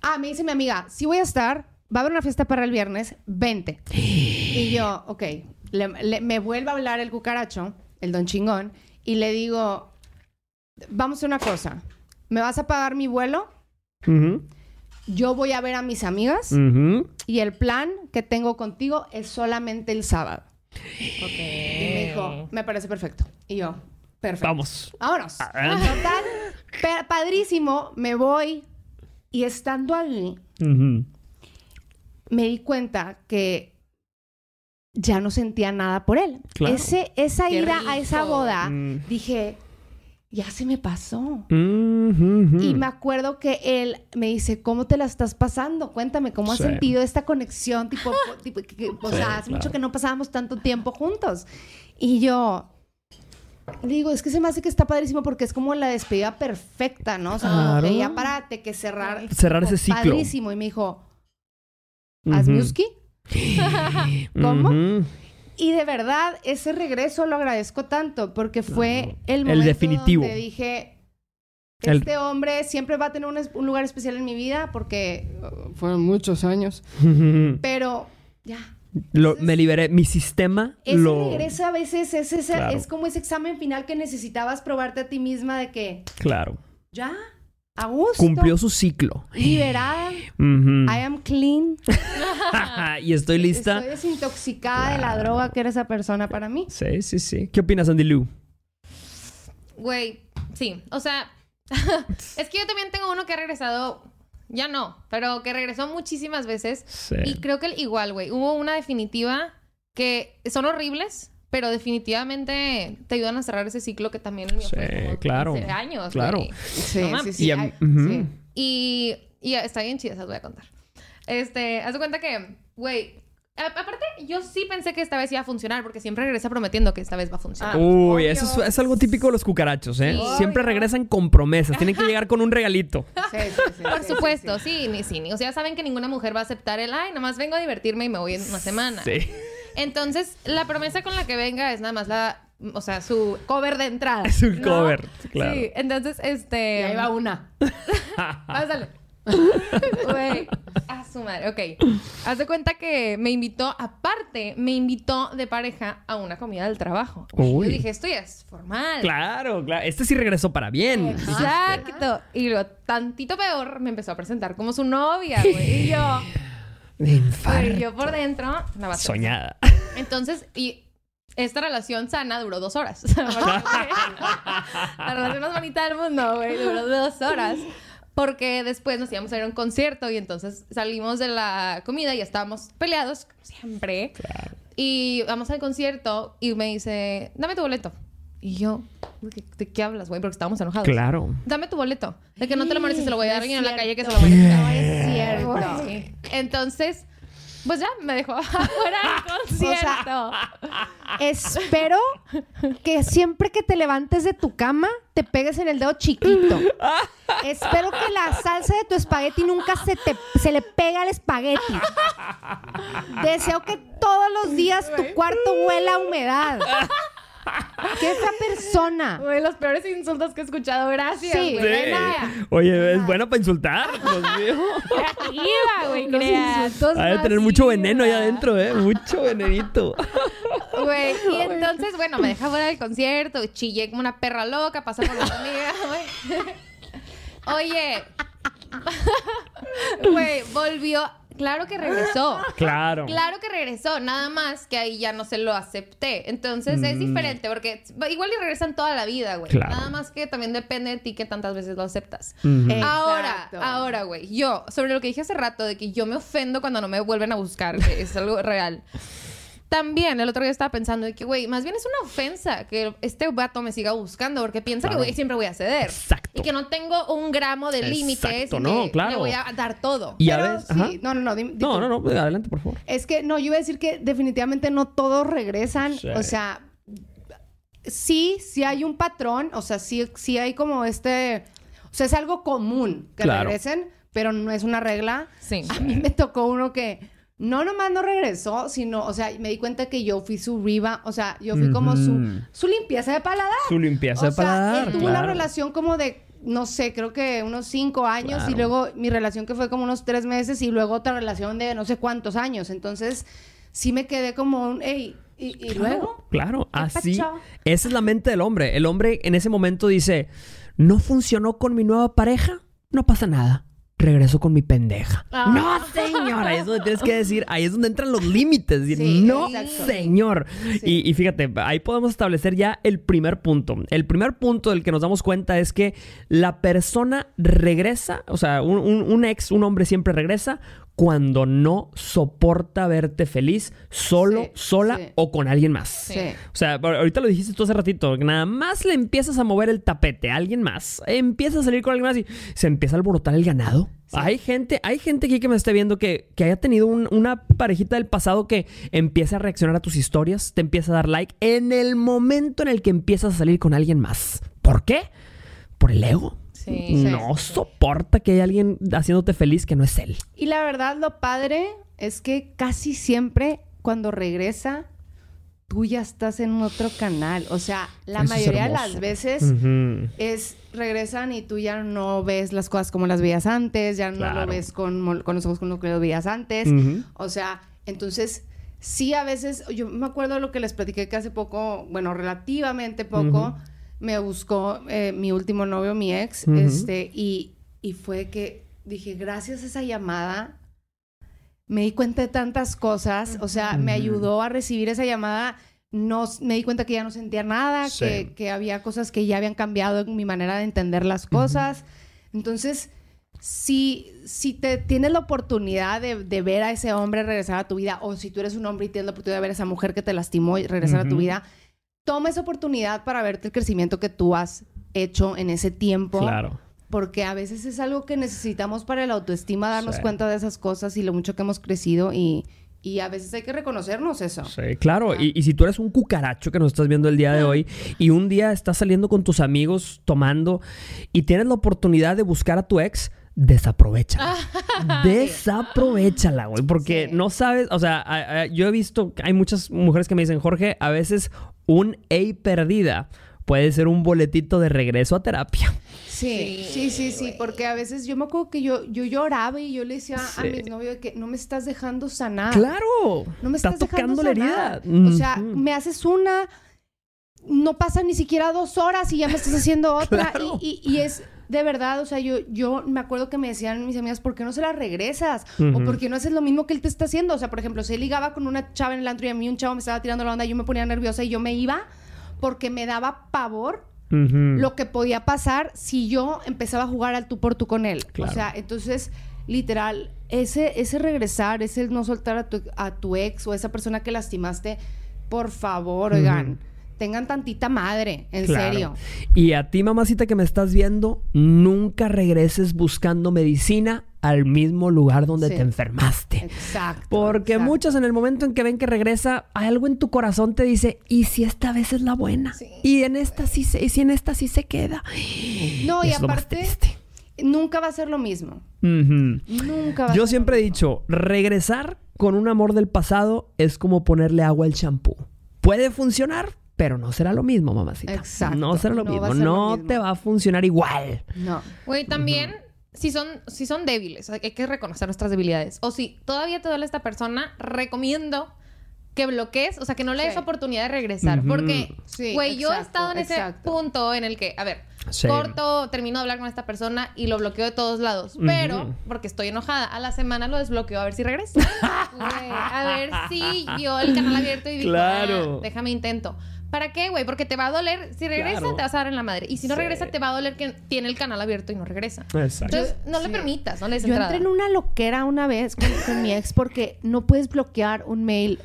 ah, me dice mi amiga, sí voy a estar, va a haber una fiesta para el viernes, vente. y yo, ok, Le- le- me vuelve a hablar el cucaracho, el Don Chingón, y le digo, vamos a hacer una cosa, ¿me vas a pagar mi vuelo? Yo voy a ver a mis amigas y el plan que tengo contigo es solamente el sábado. Y me dijo, me parece perfecto. Y yo, perfecto. Vamos. Vámonos. Ah. Total, pe- padrísimo, me voy. Y estando allí, me di cuenta que ya no sentía nada por él. Claro. Ese, esa Qué ira a esa boda, Mm. dije, ya se me pasó. Ujú. Y me acuerdo que él me dice, ¿cómo te la estás pasando? Cuéntame, ¿cómo has Sí. sentido esta conexión? Tipo, tipo, que- que- o Sí, sea, hace claro. mucho que no pasábamos tanto tiempo juntos. Y yo le digo, es que se me hace que está padrísimo porque es como la despedida perfecta, ¿no? O sea, como Claro. que ya para de que cerrar. Cerrar ese ciclo. Padrísimo. Y me dijo, Ujú. ¿Asmiuski? ¿Cómo? Y de verdad, ese regreso lo agradezco tanto porque fue el El momento definitivo. donde dije, El- este hombre siempre va a tener un, lugar especial en mi vida porque uh, fueron muchos años. Pero ya. Lo- me liberé. Mi sistema Ese lo. regreso a veces es, ese- Claro. es como ese examen final que necesitabas probarte a ti misma de que Claro. ya, a gusto, Cumplió su ciclo. liberada. I am clean, y estoy lista. estoy desintoxicada de la droga que era esa persona para mí. Sí, sí, sí. ¿Qué opinas, Andy Lou? Güey, sí. O sea, es que yo también tengo uno que ha regresado ya no, pero que regresó muchísimas veces. Sí. Y creo que igual, güey, hubo una definitiva que son horribles, pero definitivamente te ayudan a cerrar ese ciclo que también el mío Sí, fue como claro, 15 años, claro. güey. Sí, No sí, sí. Y sí. Está bien chida, se las voy a contar. Este, haz de cuenta que, güey, a- aparte yo sí pensé que esta vez iba a funcionar porque siempre regresa prometiendo que esta vez va a funcionar. Ah, Uy, eso es, es algo típico de los cucarachos, ¿eh? Sí. Siempre regresan con promesas. Tienen que llegar con un regalito. Sí, sí, sí, Por sí, sí, supuesto, sí. sí, ni sí, ni- O sea, saben que ninguna mujer va a aceptar el, ay, nomás vengo a divertirme y me voy en una semana. Sí. Entonces, la promesa con la que venga es nada más la, o sea, su cover de entrada. Es un ¿no? cover, claro. Sí, entonces, este... Y ahí va una. Pásale. Güey. A su madre. Ok. Haz de cuenta que me invitó, aparte, me invitó de pareja a una comida del trabajo. Uy. Yo dije, esto ya es formal. Claro, claro. Este sí regresó para bien. Exacto. Y luego, tantito peor, me empezó a presentar como su novia, güey. Y yo, Infarto. güey, yo por dentro, la. Soñada. Entonces, y esta relación sana duró dos horas. la relación más bonita del mundo, güey, duró dos horas. Porque después nos íbamos a ir a un concierto y entonces salimos de la comida y estábamos peleados, como siempre. Y vamos al concierto y me dice, dame tu boleto. Y yo, ¿de qué, hablas, güey? Porque estábamos enojados. Claro. Dame tu boleto. De que no te lo mereces, se lo voy a dar a alguien en la calle que se lo merezca. No es cierto. Sí. Entonces, pues ya me dejó afuera del concierto. Espero que siempre que te levantes de tu cama te pegues en el dedo chiquito. Espero que la salsa de tu espagueti nunca se te se le pega al espagueti. Deseo que todos los días tu cuarto huela a humedad. ¿Qué esa persona? Güey, los peores insultos que he escuchado. Gracias, Sí. güey. Sí. Oye, es buena para insultar. Dios mío. Creativa, güey, Los insultos Ha de tener mucho veneno allá ¿verdad? adentro, ¿eh? Mucho venenito. Güey, y entonces, bueno, me deja fuera del concierto. Chillé como una perra loca, pasé por la amiga, güey. Oye. Güey, volvió. Claro que regresó. Claro. Claro que regresó, nada más que ahí ya no se lo acepté. Entonces es Mm. diferente porque igual y regresan toda la vida, güey. Claro. Nada más que también depende de ti que tantas veces lo aceptas. Ahora, ahora, güey, yo, sobre lo que dije hace rato de que yo me ofendo cuando no me vuelven a buscar, que es algo real. También el otro día estaba pensando de que, güey, más bien es una ofensa que este vato me siga buscando porque piensa Claro. que, güey, siempre voy a ceder. Exacto. Y que no tengo un gramo de límites no, claro. le voy a dar todo. Y a Pero veces. sí, ajá. no, no, no, di No, no, no. Adelante, por favor. Es que no, yo iba a decir que definitivamente no todos regresan. Sí. O sea, sí, sí hay un patrón. O sea, sí, sí hay como este. O sea, es algo común que Claro. regresen, pero no es una regla. Sí. A mí me tocó uno que no nomás no regresó, sino, o sea, me di cuenta que yo fui su riva, o sea, yo fui como su, su limpieza de paladar. Su limpieza O de sea, paladar. él tuvo una relación como de, no sé, creo que unos cinco años y luego mi relación que fue como unos tres meses y luego otra relación de no sé cuántos años. Entonces, sí me quedé como un, hey, ¿y, y Claro, luego? Claro, ¿Qué así. Esa es la mente del hombre. El hombre en ese momento dice: No funcionó con mi nueva pareja, no pasa nada. Regreso con mi pendeja. Ah. No, señor. Ahí es donde tienes que decir, ahí es donde entran los límites. Sí, no, exacto. señor. Sí. Y, y fíjate, ahí podemos establecer ya el primer punto. El primer punto del que nos damos cuenta es que la persona regresa, o sea, un, un- un ex, un hombre siempre regresa cuando no soporta verte feliz, solo, Sí, sola sí. o con alguien más. Sí. O sea, ahorita lo dijiste tú hace ratito, que nada más le empiezas a mover el tapete a alguien más, empieza a salir con alguien más y se empieza a alborotar el ganado. Hay gente, hay gente aquí que me esté viendo que, que haya tenido un- una parejita del pasado que empieza a reaccionar a tus historias, te empieza a dar like en el momento en el que empiezas a salir con alguien más. ¿Por qué? Por el ego. Sí. No soporta que haya alguien haciéndote feliz que no es él. Y la verdad, lo padre es que casi siempre cuando regresa, tú ya estás en otro canal. O sea, la Eso mayoría de las veces es regresan y tú ya no ves las cosas como las veías antes, ya no Claro. lo ves con, con los ojos con los que lo veías antes. O sea, entonces sí a veces, yo me acuerdo lo que les platiqué que hace poco, bueno, relativamente poco. Me buscó eh, mi último novio, mi ex, este, y, y fue que dije, gracias a esa llamada, me di cuenta de tantas cosas, o sea, me ayudó a recibir esa llamada. No, me di cuenta que ya no sentía nada, Sí. que, que había cosas que ya habían cambiado en mi manera de entender las cosas. Entonces, si, si te tienes la oportunidad de, de ver a ese hombre regresar a tu vida, o si tú eres un hombre y tienes la oportunidad de ver a esa mujer que te lastimó y regresar a tu vida, toma esa oportunidad para verte el crecimiento que tú has hecho en ese tiempo. Claro. Porque a veces es algo que necesitamos para la autoestima, darnos Sí. cuenta de esas cosas y lo mucho que hemos crecido y, y a veces hay que reconocernos eso. Sí, claro. Y, y si tú eres un cucaracho que nos estás viendo el día de hoy y un día estás saliendo con tus amigos tomando y tienes la oportunidad de buscar a tu ex, desaprovechala. desaprovechala, güey. Porque Sí. no sabes, o sea, a- a- yo he visto, hay muchas mujeres que me dicen, Jorge, a veces un ey perdida puede ser un boletito de regreso a terapia. Sí, sí, sí, sí, porque a veces yo me acuerdo que yo, yo lloraba y yo le decía a Sí. mi novio que no me estás dejando sanar. ¡Claro! No me Está estás tocando dejando la herida. sanar. O sea, me haces una, no pasan ni siquiera dos horas y ya me estás haciendo otra. Claro. Y, y- y es de verdad, o sea, yo, yo me acuerdo que me decían mis amigas, ¿por qué no se la regresas? O. ¿por qué no haces lo mismo que él te está haciendo? O sea, por ejemplo, si él ligaba con una chava en el antro y a mí un chavo me estaba tirando la onda y yo me ponía nerviosa y yo me iba porque me daba pavor lo que podía pasar si yo empezaba a jugar al tú por tú con él. Claro. O sea, entonces, literal, ese, ese regresar, ese no soltar a tu, a tu ex o a esa persona que lastimaste, por favor, oigan, tengan tantita madre, en Claro. serio. Y a ti, mamacita, que me estás viendo, nunca regreses buscando medicina al mismo lugar donde Sí. te enfermaste. Exacto. Porque exacto. muchas en el momento en que ven que regresa, algo en tu corazón te dice, ¿y si esta vez es la buena? Sí. Y en esta sí se, y si en esta sí se queda. No, y aparte, nunca va a ser lo mismo. Nunca va a Yo ser siempre lo he mismo. dicho, regresar con un amor del pasado es como ponerle agua al champú. Puede funcionar, pero no será lo mismo, mamacita. Exacto. No será lo No mismo. lo no mismo. te va a funcionar igual. No. Güey, también, si son, si son débiles, hay que reconocer nuestras debilidades. O si todavía te duele esta persona, recomiendo que bloquees, o sea, que no le des Sí. oportunidad de regresar. Ujú. Porque, Sí, güey, yo he estado en ese exacto. punto en el que, a ver, Sí. corto, termino de hablar con esta persona y lo bloqueo de todos lados. Ujú. Pero, porque estoy enojada, a la semana lo desbloqueo a ver si regresa. Güey, a ver si vio el canal abierto y dijo, Claro. "Ah, déjame intento. ¿Para qué, güey? Porque te va a doler. Si regresa, Claro. te vas a dar en la madre. Y si no Sí. regresa, te va a doler que tiene el canal abierto y no regresa. Exacto. Entonces, no le permitas, no le des Yo entrada. entré en una loquera una vez con, con mi ex porque no puedes bloquear un mail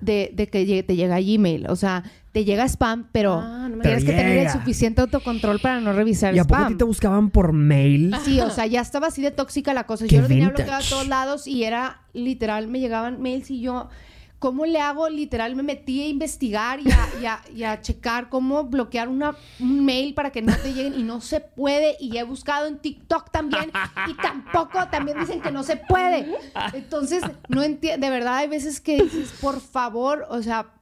de, de que llegue- te llega a Gmail. O sea, te llega spam, pero Ah, no me tienes que tener el suficiente autocontrol para no revisar ¿Y a poco a spam. ti te buscaban por mail? Sí, o sea, ya estaba así de tóxica la cosa. Qué Yo lo tenía vintage. bloqueado a todos lados y era literal, me llegaban mails y yo, ¿cómo le hago? Literal, me metí a investigar y a, y a- y a checar cómo bloquear una, un mail para que no te lleguen y no se puede. Y he buscado en TikTok también y tampoco, también dicen que no se puede. Entonces, no entiendo, de verdad hay veces que dices, por favor, o sea,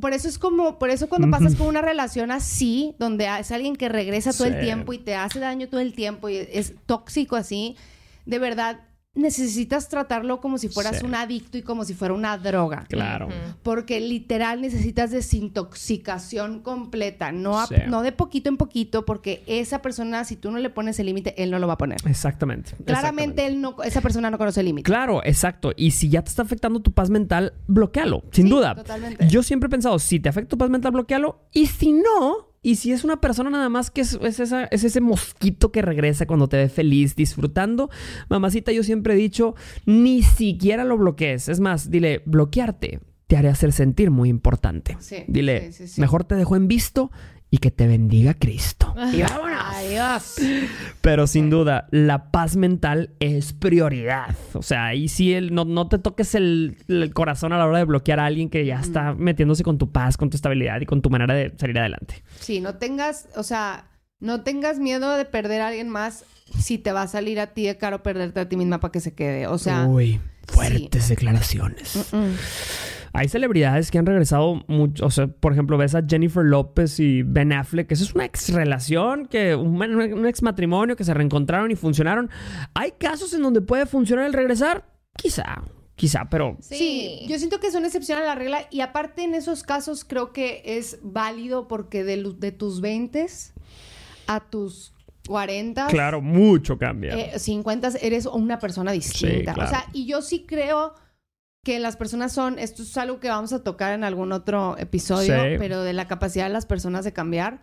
por eso es como, por eso cuando pasas con una relación así, donde es alguien que regresa todo el tiempo y te hace daño todo el tiempo y es tóxico así, de verdad necesitas tratarlo como si fueras Sí. un adicto y como si fuera una droga. Claro. Porque literal necesitas desintoxicación completa, no, a- Sí. no de poquito en poquito, porque esa persona, si tú no le pones el límite, él no lo va a poner. Exactamente. Claramente exactamente. él no, esa persona no conoce el límite. Claro, exacto. Y si ya te está afectando tu paz mental, bloquealo, sin Sí, duda. totalmente. Yo siempre he pensado, si te afecta tu paz mental, bloquealo. Y si no, y si es una persona nada más que es, es esa- es ese mosquito que regresa cuando te ve feliz, disfrutando, mamacita, yo siempre he dicho, ni siquiera lo bloquees. Es más, dile, bloquearte te haré hacer sentir muy importante. Sí, dile, sí, sí, sí. mejor te dejo en visto y que te bendiga Cristo. Y vámonos. Adiós. Pero sin duda, la paz mental es prioridad. O sea, ahí sí el, no, no te toques el, el corazón a la hora de bloquear a alguien que ya está metiéndose con tu paz, con tu estabilidad y con tu manera de salir adelante. Sí, no tengas, o sea, no tengas miedo de perder a alguien más si te va a salir a ti de caro perderte a ti misma para que se quede. O sea, Uy, fuertes declaraciones. mm, Hay celebridades que han regresado mucho. O sea, por ejemplo, ves a Jennifer López y Ben Affleck. Esa es una ex relación, que, un, un ex matrimonio que se reencontraron y funcionaron. Hay casos en donde puede funcionar el regresar. Quizá, quizá, pero Sí. yo siento que es una excepción a la regla y aparte en esos casos creo que es válido porque de, de tus 20 a tus 40, claro, mucho cambia. eh, 50 eres una persona distinta. claro. O sea, y yo sí creo que las personas son, esto es algo que vamos a tocar en algún otro episodio, Sí. pero de la capacidad de las personas de cambiar,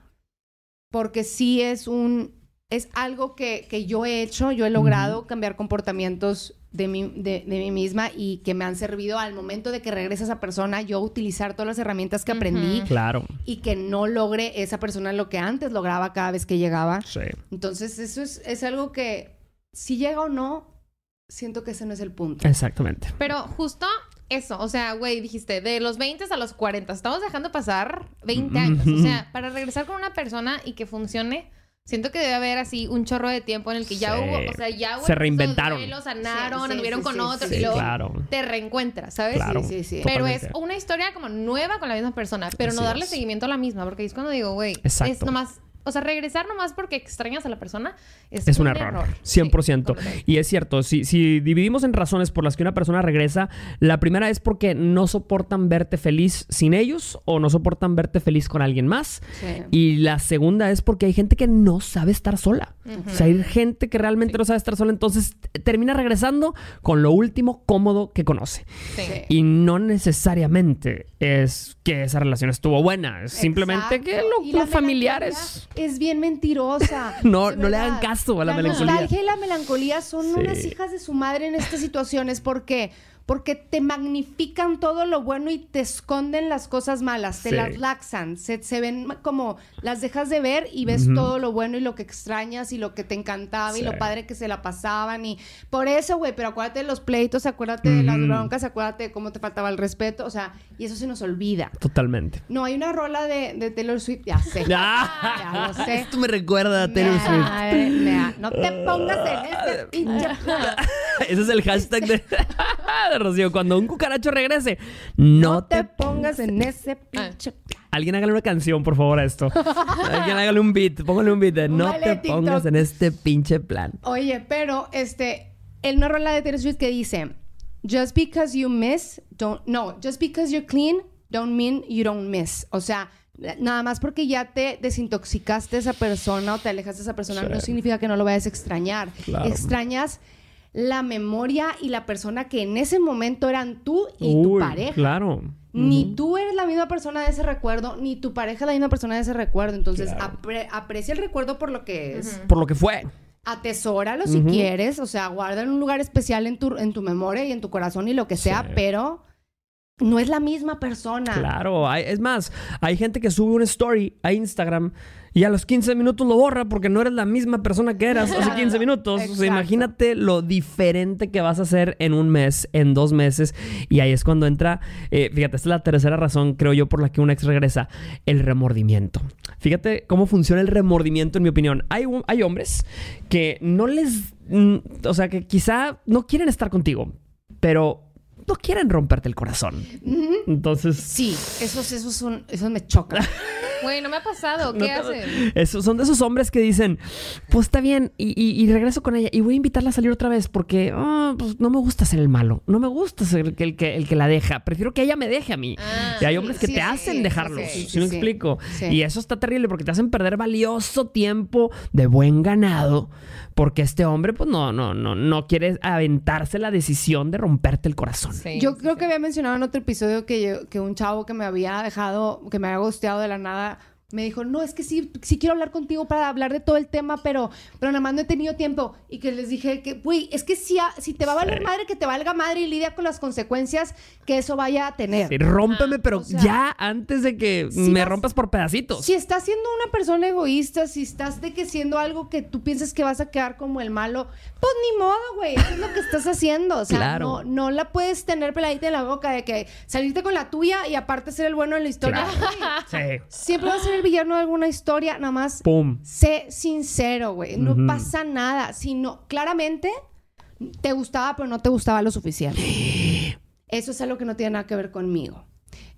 porque sí es un es algo que, que yo he hecho, yo he logrado cambiar comportamientos de mí, de, de mí misma y que me han servido al momento de que regrese esa persona, yo utilizar todas las herramientas que aprendí Claro. y que no logre esa persona lo que antes lograba cada vez que llegaba. Sí. Entonces, eso es, es algo que, si llega o no, siento que ese no es el punto. Exactamente. Pero justo eso, o sea, güey, dijiste, de los 20 a los 40, estamos dejando pasar 20 años. O sea, para regresar con una persona y que funcione, siento que debe haber así un chorro de tiempo en el que ya Sí. hubo, o sea, ya hubo Se reinventaron. duelos, sanaron, Sí, anduvieron sí, con sí, otro sí, y luego claro. te reencuentras, ¿sabes? Claro. Sí, sí, sí. Pero es una historia como nueva con la misma persona, pero no darle es. seguimiento a la misma, porque es cuando digo, güey, es nomás, o sea, regresar nomás porque extrañas a la persona es, Es un error, 100%. Sí, y es cierto, si, si dividimos en razones por las que una persona regresa, la primera es porque no soportan verte feliz sin ellos o no soportan verte feliz con alguien más. Sí. Y la segunda es porque hay gente que no sabe estar sola. O sea, hay gente que realmente no sabe estar sola, entonces termina regresando con lo último cómodo que conoce. Y no necesariamente es que esa relación estuvo buena, es simplemente que lo, los familiares... Es bien mentirosa. No, no le hagan caso a la melancolía. nostalgia y la melancolía son Sí. unas hijas de su madre en estas situaciones. ¿Por qué? Porque te magnifican todo lo bueno y te esconden las cosas malas, te Sí. las laxan, se, se ven como las dejas de ver y ves todo lo bueno y lo que extrañas y lo que te encantaba y lo padre que se la pasaban y por eso, güey, pero acuérdate de los pleitos, acuérdate de las broncas, acuérdate de cómo te faltaba el respeto, o sea, y eso se nos olvida. Totalmente. No, hay una rola de, de Taylor Swift, ya sé. Ah, Ya lo sé. Esto me recuerda a Taylor Swift. Madre mía, No te pongas en ese pinche plan. Ese es el hashtag de, de Rocío. Cuando un cucaracho regrese, no, No te pongas en ese pinche plan. Alguien hágale una canción, por favor, a esto. Alguien hágale un beat. Póngale un beat de no te TikTok. pongas en este pinche plan. Oye, pero este, en una rola de Taylor Swift que dice, just because you miss, don't, no, just because you're clean, don't mean you don't miss. O sea, nada más porque ya te desintoxicaste de esa persona o te alejaste de esa persona, Sí. no significa que no lo vayas a extrañar. Claro. Extrañas la memoria y la persona que en ese momento eran tú y tu pareja. Claro. Ni tú eres la misma persona de ese recuerdo, ni tu pareja es la misma persona de ese recuerdo. Entonces, Claro. apre- aprecia el recuerdo por lo que es. Por lo que fue. Atesóralo si quieres. O sea, guarda en un lugar especial en tu, en tu memoria y en tu corazón y lo que sea, Sí. pero no es la misma persona. Claro. hay- es más, hay gente que sube una story a Instagram y a los 15 minutos lo borra porque no eres la misma persona que eras hace 15 minutos. O sea, Exacto. imagínate lo diferente que vas a hacer en un mes, en dos meses. Y ahí es cuando entra, eh, fíjate, esta es la tercera razón, creo yo, por la que un ex regresa, el remordimiento. Fíjate cómo funciona el remordimiento, en mi opinión. Hay, hay hombres que no les, mm, o sea, que quizá no quieren estar contigo, pero no quieren romperte el corazón. Entonces... Sí, esos, esos, son, esos me chocan. Güey, no me ha pasado. No ¿Qué te- hacen? Esos- son de esos hombres que dicen, pues está bien, y, y- y regreso con ella, y voy a invitarla a salir otra vez, porque ah, pues, no me gusta ser el malo, no me gusta ser el que, el que, el que la deja, prefiero que ella me deje a mí. Ah, y hay sí, hombres que sí, te sí, hacen sí, dejarlos, sí, si sí, me sí. explico? Sí. Y eso está terrible porque te hacen perder valioso tiempo de buen ganado, porque este hombre pues no, no, no, no quiere aventarse la decisión de romperte el corazón. Sí, Yo sí, creo sí. que había mencionado en otro episodio que, yo- que un chavo que me había dejado, que me había gusteado de la nada, me dijo, no, es que sí, sí quiero hablar contigo para hablar de todo el tema, pero, pero nada más no he tenido tiempo. Y que les dije que, güey, es que si, a- si te va a valer Sí. madre, que te valga madre y lidia con las consecuencias que eso vaya a tener. Sí, rómpeme, pero o sea, ya antes de que si me vas- rompas por pedacitos. Si estás siendo una persona egoísta, si estás de que siendo algo que tú piensas que vas a quedar como el malo, pues ni modo, güey. Eso es lo que estás haciendo. O sea, Claro. no, no la puedes tener peladita en la boca de que salirte con la tuya y aparte ser el bueno en la historia. Claro. Sí. Siempre vas a ser el villano de alguna historia, nada más. Pum. Sé sincero, güey. No pasa nada. Sino, claramente, te gustaba, pero no te gustaba lo suficiente. Eso es algo que no tiene nada que ver conmigo.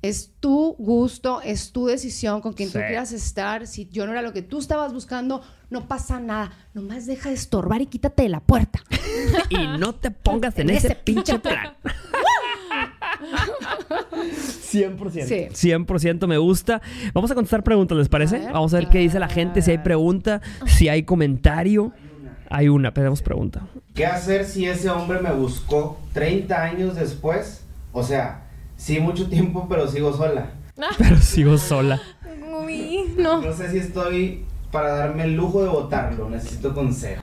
Es tu gusto, es tu decisión con quien tú quieras estar. Si yo no era lo que tú estabas buscando, no pasa nada. Nomás deja de estorbar y quítate de la puerta. y no te pongas en En ese ese pinche plan. 100%. Sí. 100% me gusta. Vamos a contestar preguntas, ¿les parece? A ver. Vamos a ver qué dice la gente, si hay pregunta, si hay comentario. Hay una, pedimos pregunta. ¿Qué hacer si ese hombre me buscó 30 años después? O sea, sí mucho tiempo, pero sigo sola. Pero sigo sola. Uy, no. No sé si estoy para darme el lujo de botarlo. Necesito consejo.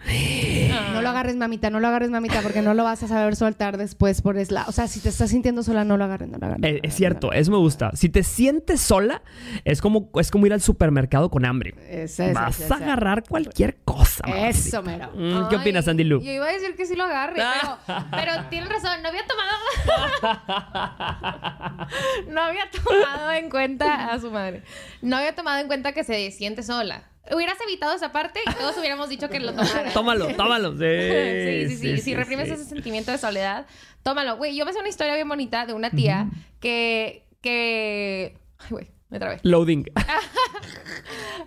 No lo agarres, mamita, no lo agarres, mamita, porque no lo vas a saber soltar después por es la... O sea, si te estás sintiendo sola, no lo agarres, no lo agarres. Eh, es cierto, eso me gusta. Si te sientes sola, es como, es como ir al supermercado con hambre. Ese, ese, Vas a agarrar cualquier cosa. Eso, mero. Mm, ¿Qué Ay, opinas, Andy Lu? Yo iba a decir que sí lo agarre, pero, pero tienes razón, no había tomado. no había tomado en cuenta a su madre. No había tomado en cuenta que se siente sola. Hubieras evitado esa parte y todos hubiéramos dicho que lo tomara. Tómalo, tómalo. Sí, Sí, sí, sí. sí, Si reprimes ese sentimiento de soledad, tómalo. Güey, yo me sé una historia bien bonita de una tía que. que. Ay, güey, me trabé. Loading.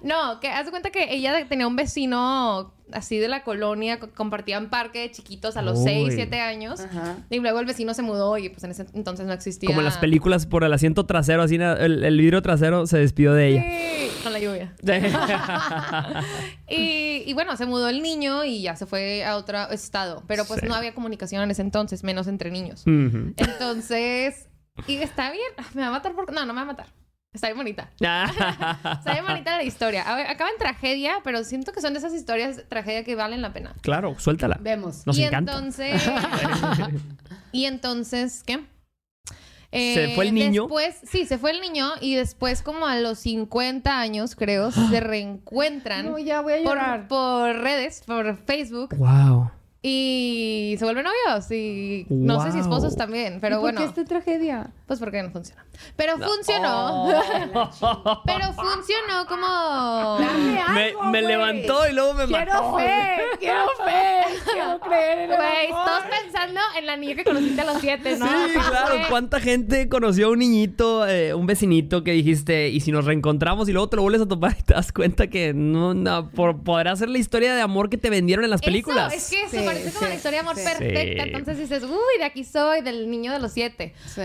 No, que haz de cuenta que ella tenía un vecino así de la colonia, co- compartían parque de chiquitos a los Uy. 6, 7 años. Ajá. Y luego el vecino se mudó y pues en ese entonces no existía. Como en las películas por el asiento trasero, así el, el vidrio trasero se despidió de ella. Sí, con la lluvia. Y, y bueno, se mudó el niño y ya se fue a otro estado. Pero pues Sí. no había comunicación en ese entonces, menos entre niños. Entonces, y está bien. Ah, Me va a matar por... No, no me va a matar. Está bien bonita. Está bien bonita la historia. A ver, acaba en tragedia, pero siento que son de esas historias de tragedia que valen la pena. claro, suéltala. Vemos. Nos y encanta. entonces... y entonces, ¿qué? Eh, ¿Se fue el niño? Después, sí, se fue el niño y después como a los 50 años, creo, se reencuentran No, ya voy a llorar. por, por redes, por Facebook Wow. y se vuelven novios y no sé si esposos también, pero ¿Y bueno, ¿Por qué esta tragedia? Pues porque no funciona. Pero funcionó. pero funcionó como Me, algo, me levantó y luego me Quiero mató. fe, quiero fe, quiero creer en el Güey, todos pensando en la niña que conociste a los siete, ¿no? Sí, claro. ¿Cuánta gente conoció a un niñito, eh, un vecinito que dijiste, y si nos reencontramos y luego te lo vuelves a topar y te das cuenta que no, no por, podrá ser la historia de amor que te vendieron en las películas? Eso, es que eso Sí, parece como sí, la historia de amor sí. perfecta. Sí. Entonces dices, uy, de aquí soy, del niño de los siete. Sí.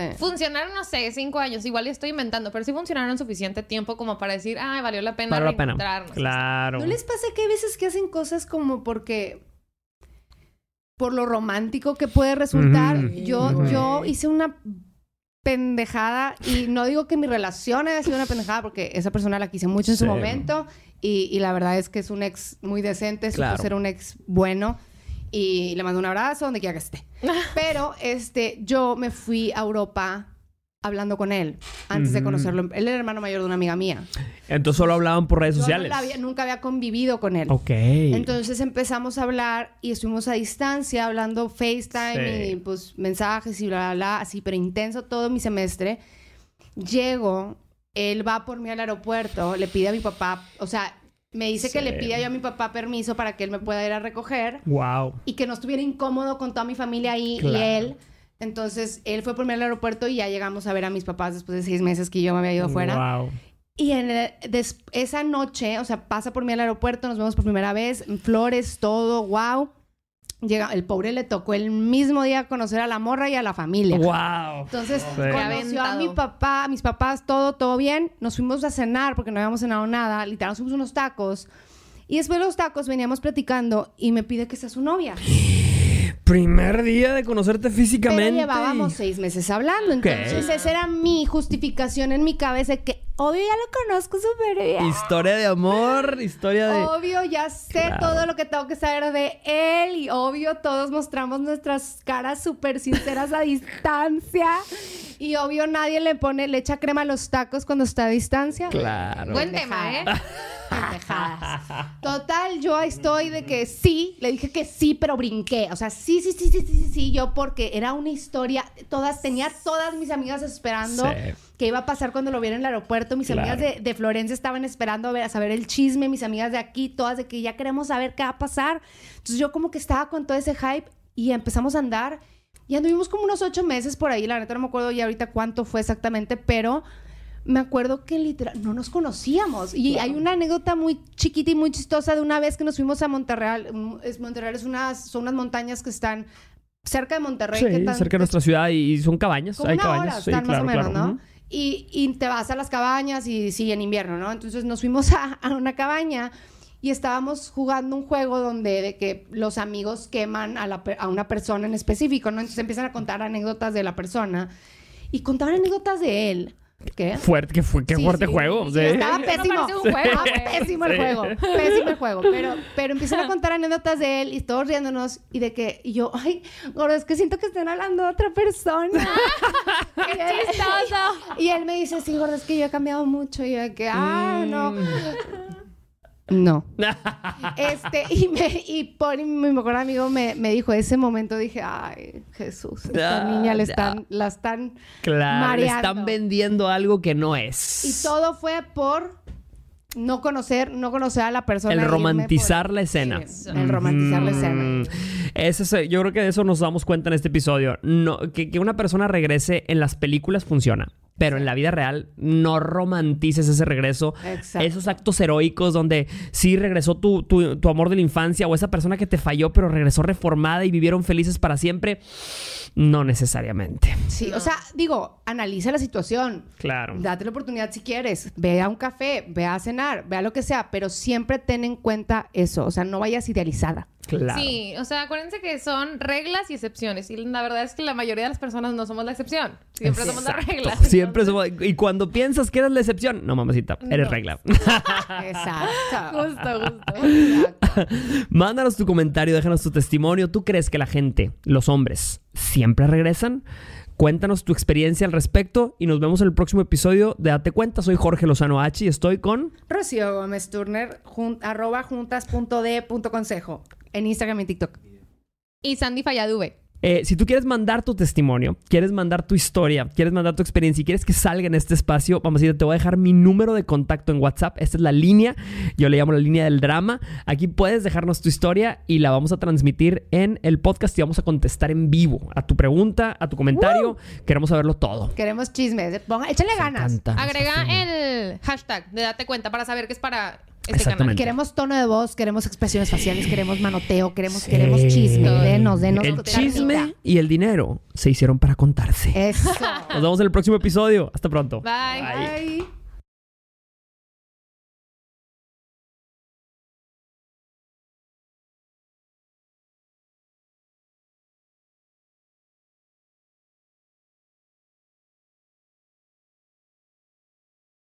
Funcionaron, no sé, cinco años. Igual ya estoy inventando, pero sí funcionaron suficiente tiempo como para decir, ay, valió la pena Vale la pena. reencontrarnos. Claro. ¿No les pasa que hay veces que hacen cosas como porque por lo romántico que puede resultar? Yo, yo hice una pendejada y no digo que mi relación haya sido una pendejada porque esa persona la quise mucho en su momento y, y la verdad es que es un ex muy decente, supo Claro. ser un ex bueno y le mando un abrazo donde quiera que esté. Pero este, yo me fui a Europa hablando con él antes de conocerlo. Él era hermano mayor de una amiga mía. Entonces solo hablaban por redes Yo sociales. había- nunca había convivido con él. Ok. Entonces empezamos a hablar y estuvimos a distancia hablando FaceTime Sí. y pues mensajes y bla, bla, bla, así, pero intenso todo mi semestre. Llego, él va por mí al aeropuerto, le pide a mi papá, o sea, me dice que le pida yo a mi papá permiso para que él me pueda ir a recoger Wow. y que no estuviera incómodo con toda mi familia ahí Claro. y él. Entonces, él fue por mí al aeropuerto y ya llegamos a ver a mis papás después de seis meses que yo me había ido fuera. Wow. Y en el- des- esa noche, o sea, pasa por mí al aeropuerto, nos vemos por primera vez, flores, todo, wow. Llega, el pobre le tocó el mismo día conocer a la morra y a la familia. Wow. Entonces, Sí. conoció a mi papá, a mis papás, todo, todo bien. Nos fuimos a cenar porque no habíamos cenado nada. Literal, nos fuimos unos tacos. Y después de los tacos veníamos platicando y me pide que sea su novia. Primer día de conocerte físicamente. Pero llevábamos seis meses hablando. Entonces, esa era mi justificación en mi cabeza que, obvio, ya lo conozco súper bien. Historia de amor, historia de... Obvio, ya sé Claro. todo lo que tengo que saber de él y obvio todos mostramos nuestras caras súper sinceras a distancia y obvio nadie le pone, le echa crema a los tacos cuando está a distancia. Claro. Buen tema, ¿eh? Total, yo ahí estoy de que sí, le dije que sí, pero brinqué. O sea, sí, sí, sí, sí, sí, sí, sí, yo porque era una historia, todas, tenía todas mis amigas esperando Sí. qué iba a pasar cuando lo viera en el aeropuerto. Mis Claro. amigas de, de Florencia estaban esperando a, ver, a saber el chisme, mis amigas de aquí, todas de que ya queremos saber qué va a pasar. Entonces yo como que estaba con todo ese hype y empezamos a andar. Y anduvimos como unos ocho meses por ahí, la neta no me acuerdo ya ahorita cuánto fue exactamente, pero me acuerdo que literal no nos conocíamos. Y hay una anécdota muy chiquita y muy chistosa de una vez que nos fuimos a Monterreal. Mm, Es, Monterreal es unas, son unas montañas que están cerca de Monterrey. que Sí, tan- cerca de nuestra ciudad y son cabañas. como Hay una cabañas. hora sí, están claro, más o menos, claro. ¿no? Y, y te vas a las cabañas y sí, en invierno, ¿no? Entonces nos fuimos a, a una cabaña y estábamos jugando un juego donde de que los amigos queman a, la a una persona en específico, ¿no? Entonces empiezan a contar anécdotas de la persona y contaban anécdotas de él. ¿Qué? Fuerte, que fue, qué Sí, fuerte sí. juego. sí. Estaba No pésimo. parece un juego, Estaba pésimo el Sí. juego. Pésimo el juego. Pero, pero empiezan a contar anécdotas de él y todos riéndonos. Y de que y yo, ay, gordo, es que siento que están hablando de otra persona. ¡Qué y, él, chistoso! y él me dice, sí, gordo, es que yo he cambiado mucho. Y yo de que, ah, no. Mm. No. Este, y, me, y por mi mejor amigo me, me dijo, ese momento dije, ay, Jesús, esta Ah, niña le están, la están Claro, le están vendiendo algo que no es. Y todo fue por no conocer, no conocer a la persona. El irme romantizar por- la escena. Sí, el romantizar la escena. Mm. Ese es- yo creo que de eso nos damos cuenta en este episodio. No, que, que una persona regrese en las películas funciona. Pero en la vida real no romantices ese regreso. Exacto. Esos actos heroicos donde sí regresó tu, tu- tu amor de la infancia o esa persona que te falló pero regresó reformada y vivieron felices para siempre. No necesariamente. Sí, o sea, digo, analiza la situación. Claro. Date la oportunidad si quieres. Ve a un café, ve a cenar, ve a lo que sea, pero siempre ten en cuenta eso. O sea, no vayas idealizada. Claro. Sí, o sea, acuérdense que son reglas y excepciones. Y la verdad es que la mayoría de las personas no somos la excepción. Siempre somos la regla. Siempre somos. Y cuando piensas que eres la excepción, no, mamacita, eres No. regla. Exacto. Justo, justo. Exacto. Mándanos tu comentario, déjanos tu testimonio. ¿Tú crees que la gente, los hombres, siempre regresan? Cuéntanos tu experiencia al respecto y nos vemos en el próximo episodio de Date Cuenta. Soy Jorge Lozano H y estoy con... Rocío Gómez Turner, jun- arroba juntas.d.consejo en Instagram y TikTok. Y Sandy Falladube. Eh, si tú quieres mandar tu testimonio, quieres mandar tu historia, quieres mandar tu experiencia y quieres que salga en este espacio, vamos a ir, te voy a dejar mi número de contacto en WhatsApp. Esta es la línea, yo le llamo la línea del drama. Aquí puedes dejarnos tu historia y la vamos a transmitir en el podcast y vamos a contestar en vivo a tu pregunta, a tu comentario. Queremos saberlo todo. Queremos chismes. Ponga, échale ganas. Agrega el hashtag de Date Cuenta para saber que es para este Exactamente. Queremos tono de voz, queremos expresiones faciales, queremos manoteo, queremos, Sí. queremos chisme. Denos, denos. El carnita. chisme y el dinero se hicieron para contarse. Eso. Nos vemos en el próximo episodio. Hasta pronto. canal. Bye. Bye.